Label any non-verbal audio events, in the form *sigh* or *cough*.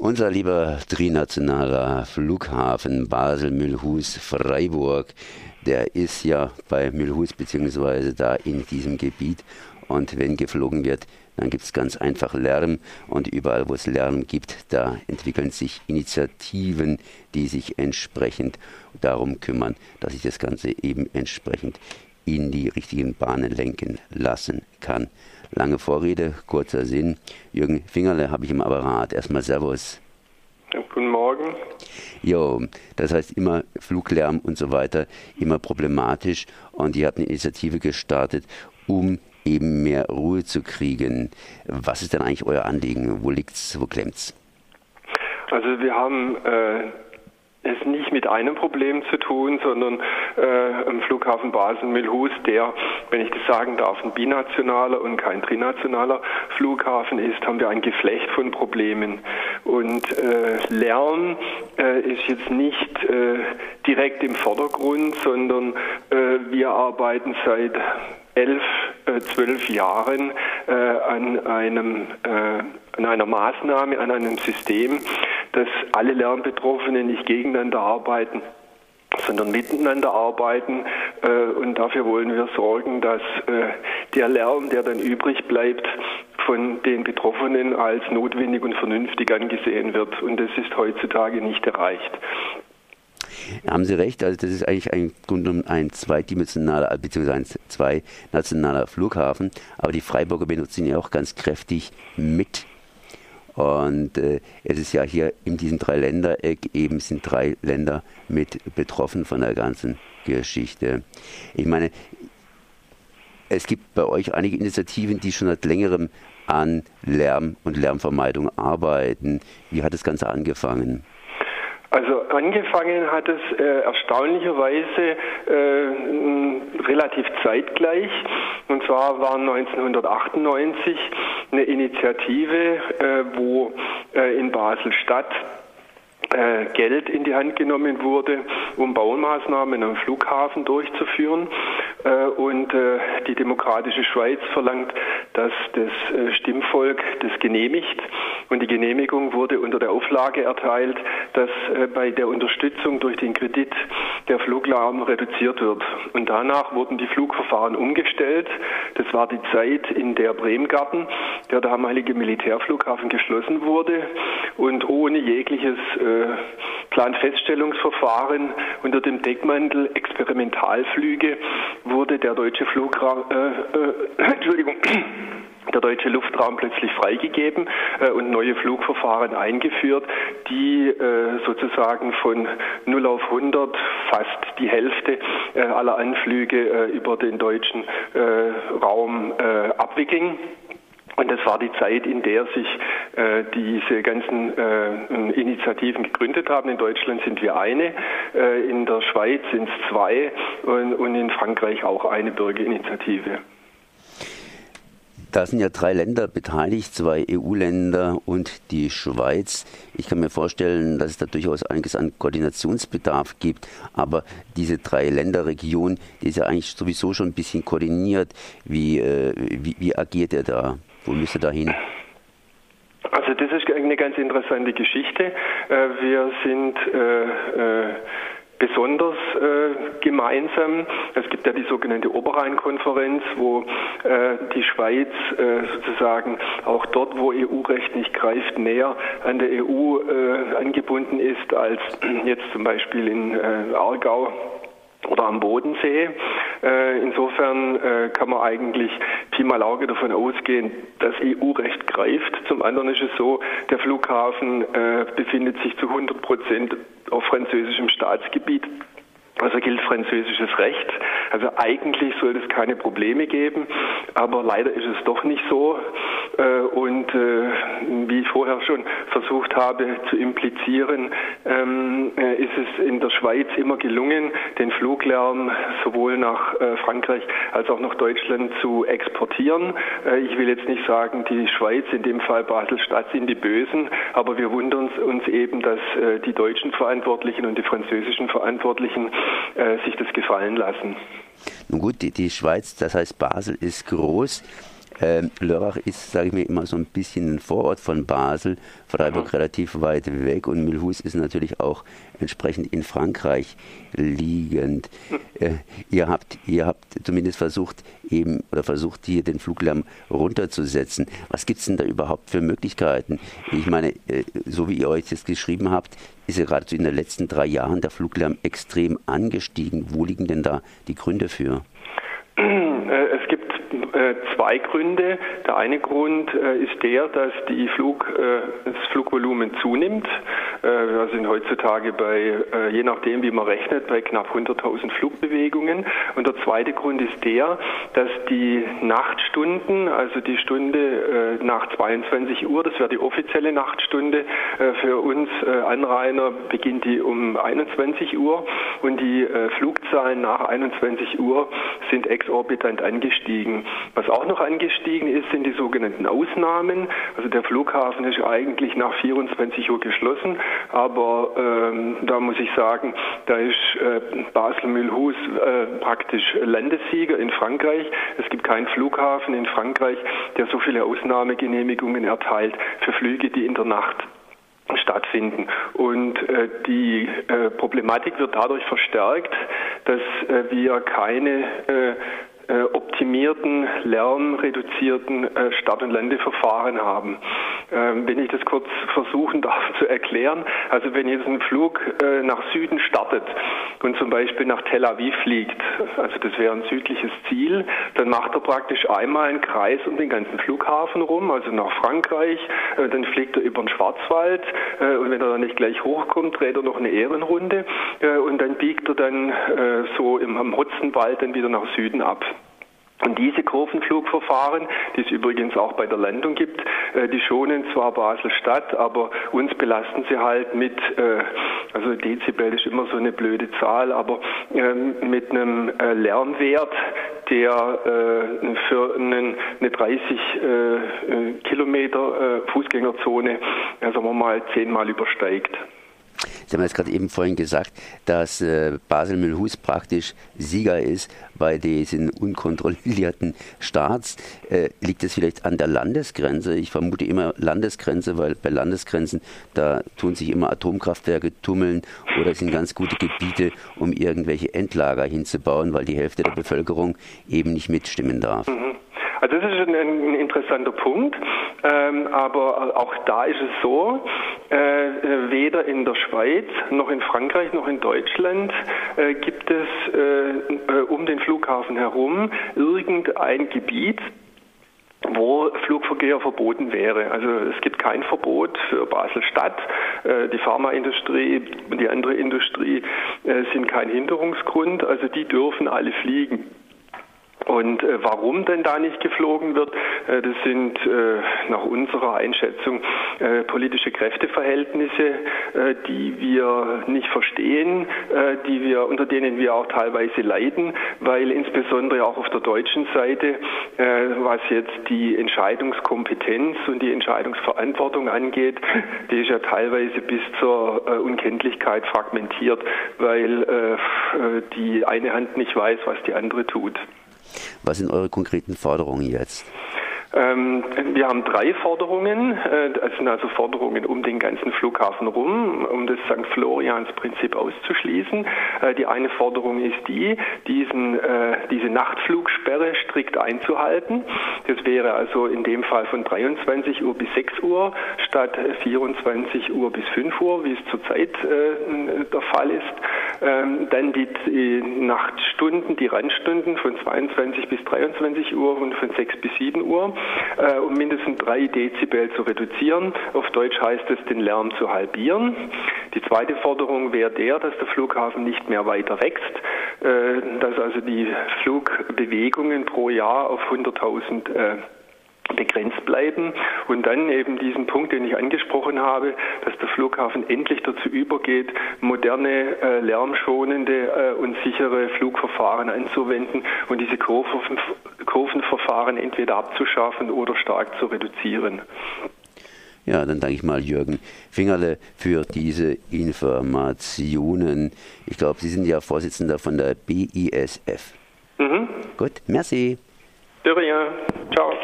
Unser lieber trinationaler Flughafen Basel-Mühlhus-Freiburg, der ist ja bei Mühlhus beziehungsweise da in diesem Gebiet. Und wenn geflogen wird, dann gibt es ganz einfach Lärm. Und überall, wo es Lärm gibt, da entwickeln sich Initiativen, die sich entsprechend darum kümmern, dass sich das Ganze eben entsprechend in die richtigen Bahnen lenken lassen kann. Lange Vorrede, kurzer Sinn. Jürgen Fingerle habe ich im Apparat. Erstmal Servus. Guten Morgen. Jo, das heißt immer Fluglärm und so weiter, immer problematisch. Und ihr habt eine Initiative gestartet, um eben mehr Ruhe zu kriegen. Was ist denn eigentlich euer Anliegen? Wo liegt's? Wo klemmt's? Also wir haben äh, es nicht mit einem Problem zu tun, sondern äh, am Flughafen Basel-Mühlhus, der, wenn ich das sagen darf, ein binationaler und kein trinationaler Flughafen ist, haben wir ein Geflecht von Problemen. Und äh, Lärm äh, ist jetzt nicht äh, direkt im Vordergrund, sondern äh, wir arbeiten seit elf, äh, zwölf Jahren an einem an einer Maßnahme, an einem System, dass alle Lernbetroffenen nicht gegeneinander arbeiten, sondern miteinander arbeiten. Äh, und dafür wollen wir sorgen, dass äh, der Lärm, der dann übrig bleibt, von den Betroffenen als notwendig und vernünftig angesehen wird. Und das ist heutzutage nicht erreicht. Haben Sie recht, also das ist eigentlich ein ein zweidimensionaler bzw. ein zweinationaler Flughafen, aber die Freiburger benutzen ihn auch ganz kräftig mit und äh, es ist ja hier in diesem Dreiländereck eben sind drei Länder mit betroffen von der ganzen Geschichte. Ich meine, es gibt bei euch einige Initiativen, die schon seit längerem an Lärm und Lärmvermeidung arbeiten. Wie hat das Ganze angefangen? Also angefangen hat es äh, erstaunlicherweise äh, relativ zeitgleich. Und zwar war 1998 eine Initiative, äh, wo äh, in Basel-Stadt äh, Geld in die Hand genommen wurde, um Baumaßnahmen am Flughafen durchzuführen. Äh, und äh, die Demokratische Schweiz verlangt, dass das Stimmvolk das genehmigt. Und die Genehmigung wurde unter der Auflage erteilt, dass bei der Unterstützung durch den Kredit der Fluglärm reduziert wird. Und danach wurden die Flugverfahren umgestellt. Das war die Zeit, in der Bremgarten, der damalige Militärflughafen, geschlossen wurde und ohne jegliches Planfeststellungsverfahren unter dem Deckmantel Experimentalflüge wurde der deutsche Flugraum, äh, äh, *clears throat* Entschuldigung, der deutsche Luftraum plötzlich freigegeben äh, und neue Flugverfahren eingeführt, die äh, sozusagen von 0 auf 100 fast die Hälfte äh, aller Anflüge äh, über den deutschen äh, Raum äh, abwickeln. Und das war die Zeit, in der sich äh, diese ganzen äh, Initiativen gegründet haben. In Deutschland sind wir eine, äh, in der Schweiz sind es zwei und, und in Frankreich auch eine Bürgerinitiative. Da sind ja drei Länder beteiligt, zwei EU-Länder und die Schweiz. Ich kann mir vorstellen, dass es da durchaus einiges an Koordinationsbedarf gibt, aber diese drei Länderregion, die ist ja eigentlich sowieso schon ein bisschen koordiniert. Wie, äh, wie, wie agiert er da? Wo müsste da hin? Also das ist eine ganz interessante Geschichte. Äh, wir sind äh, äh, besonders äh, gemeinsam. Es gibt ja die sogenannte Oberrhein-Konferenz, wo äh, die Schweiz äh, sozusagen auch dort, wo EU-Recht nicht greift, näher an der EU angebunden ist als *clears throat* jetzt zum Beispiel in Aargau oder am Bodensee. Äh, insofern äh, kann man eigentlich Pi mal Auge davon ausgehen, dass EU-Recht greift. Zum anderen ist es so, der Flughafen äh, befindet sich zu 100 Prozent auf französischem Staatsgebiet. Also gilt französisches Recht. Also eigentlich sollte es keine Probleme geben, aber leider ist es doch nicht so. Äh, und äh, wie ich vorher schon versucht habe zu implizieren, ähm, äh, ist es in der Schweiz immer gelungen, den Fluglärm sowohl nach Frankreich als auch nach Deutschland zu exportieren. Ich will jetzt nicht sagen, die Schweiz, in dem Fall Basel-Stadt, sind die Bösen, aber wir wundern uns eben, dass die deutschen Verantwortlichen und die französischen Verantwortlichen sich das gefallen lassen. Nun gut, die, die Schweiz, das heißt Basel ist groß. Ähm, Lörrach ist, sage ich mir, immer so ein bisschen ein Vorort von Basel, Freiburg mhm. relativ weit weg und Mulhouse ist natürlich auch entsprechend in Frankreich liegend. *laughs* Äh, ihr habt, ihr habt zumindest versucht, eben oder versucht hier den Fluglärm runterzusetzen. Was gibt es denn da überhaupt für Möglichkeiten? Ich meine, äh, so wie ihr euch das geschrieben habt, ist ja geradezu in den letzten drei Jahren der Fluglärm extrem angestiegen. Wo liegen denn da die Gründe für? Äh, es gibt äh, zwei Gründe. Der eine Grund äh, ist der, dass Flug, das Flugvolumen zunimmt. Wir sind heutzutage bei, je nachdem wie man rechnet, bei knapp 100.000 Flugbewegungen. Und der zweite Grund ist der, dass die Nachtstunden, also die Stunde nach 22 Uhr, das wäre die offizielle Nachtstunde, für uns Anrainer beginnt die um 21 Uhr und die Flugzahlen nach 21 Uhr sind exorbitant angestiegen. Was auch noch angestiegen ist, sind die sogenannten Ausnahmen. Also der Flughafen ist eigentlich nach 24 Uhr geschlossen, aber ähm, da muss ich sagen, da ist äh, Basel-Mulhouse äh, praktisch Landessieger in Frankreich. Es gibt keinen Flughafen in Frankreich, der so viele Ausnahmegenehmigungen erteilt für Flüge, die in der Nacht stattfinden. Und äh, die äh, Problematik wird dadurch verstärkt, dass äh, wir keine äh, äh, optimierten, lärmreduzierten äh, Start- und Landeverfahren haben. Ähm, wenn ich das kurz versuchen darf *laughs* zu erklären, also wenn jetzt ein Flug äh, nach Süden startet und zum Beispiel nach Tel Aviv fliegt, also das wäre ein südliches Ziel, dann macht er praktisch einmal einen Kreis um den ganzen Flughafen rum, also nach Frankreich, dann fliegt er über den Schwarzwald und wenn er dann nicht gleich hochkommt, dreht er noch eine Ehrenrunde und dann biegt er dann so im Hotzenwald dann wieder nach Süden ab. Und diese Kurvenflugverfahren, die es übrigens auch bei der Landung gibt, äh, die schonen zwar Basel-Stadt, aber uns belasten sie halt mit, äh, also Dezibel ist immer so eine blöde Zahl, aber ähm, mit einem äh, Lärmwert, der für eine 30 Kilometer Fußgängerzone, sagen wir mal, zehnmal übersteigt. Sie haben jetzt gerade eben vorhin gesagt, dass äh, Basel-Mühlhus praktisch Sieger ist bei diesen unkontrollierten Starts. Äh, liegt es vielleicht an der Landesgrenze? Ich vermute immer Landesgrenze, weil bei Landesgrenzen, da tun sich immer Atomkraftwerke tummeln oder sind ganz gute Gebiete, um irgendwelche Endlager hinzubauen, weil die Hälfte der Bevölkerung eben nicht mitstimmen darf. Mhm. Also das ist ein, ein interessanter Punkt, ähm, aber auch da ist es so, äh, weder in der Schweiz noch in Frankreich noch in Deutschland äh, gibt es äh, äh um den Flughafen herum irgendein Gebiet, wo Flugverkehr verboten wäre. Also es gibt kein Verbot für Basel-Stadt. Äh, die Pharmaindustrie und die andere Industrie äh, sind kein Hinderungsgrund. Also die dürfen alle fliegen. Und äh, warum denn da nicht geflogen wird, äh, das sind äh, nach unserer Einschätzung äh, politische Kräfteverhältnisse, äh, die wir nicht verstehen, äh, die wir, unter denen wir auch teilweise leiden, weil insbesondere auch auf der deutschen Seite, was jetzt die Entscheidungskompetenz und die Entscheidungsverantwortung angeht, die ist ja teilweise bis zur Unkenntlichkeit fragmentiert, weil die eine Hand nicht weiß, was die andere tut. Was sind eure konkreten Forderungen jetzt? Ähm, wir haben drei Forderungen. Äh, das sind also Forderungen um den ganzen Flughafen rum, um das St. Florians-Prinzip auszuschließen. Äh, die eine Forderung ist die, diesen, äh, diese Nachtflugsperre strikt einzuhalten. Das wäre also in dem Fall von 23 Uhr bis 6 Uhr statt 24 Uhr bis 5 Uhr, wie es zurzeit der Fall ist. Ähm, dann die, die Nachtstunden, die Randstunden von 22 bis 23 Uhr und von 6 bis 7 Uhr, äh, um mindestens 3 Dezibel zu reduzieren. Auf Deutsch heißt es, den Lärm zu halbieren. Die zweite Forderung wäre der, dass der Flughafen nicht mehr weiter wächst, äh, dass also die Flugbewegungen pro Jahr auf 100.000 äh, begrenzt bleiben und dann eben diesen Punkt, den ich angesprochen habe, dass der Flughafen endlich dazu übergeht, moderne, äh, lärmschonende äh, und sichere Flugverfahren anzuwenden und diese Kurven, Kurvenverfahren entweder abzuschaffen oder stark zu reduzieren. Ja, dann danke ich mal Jürgen Fingerle für diese Informationen. Ich glaube, Sie sind ja Vorsitzender von der BISF. Mhm. Gut, merci. De rien. Ciao.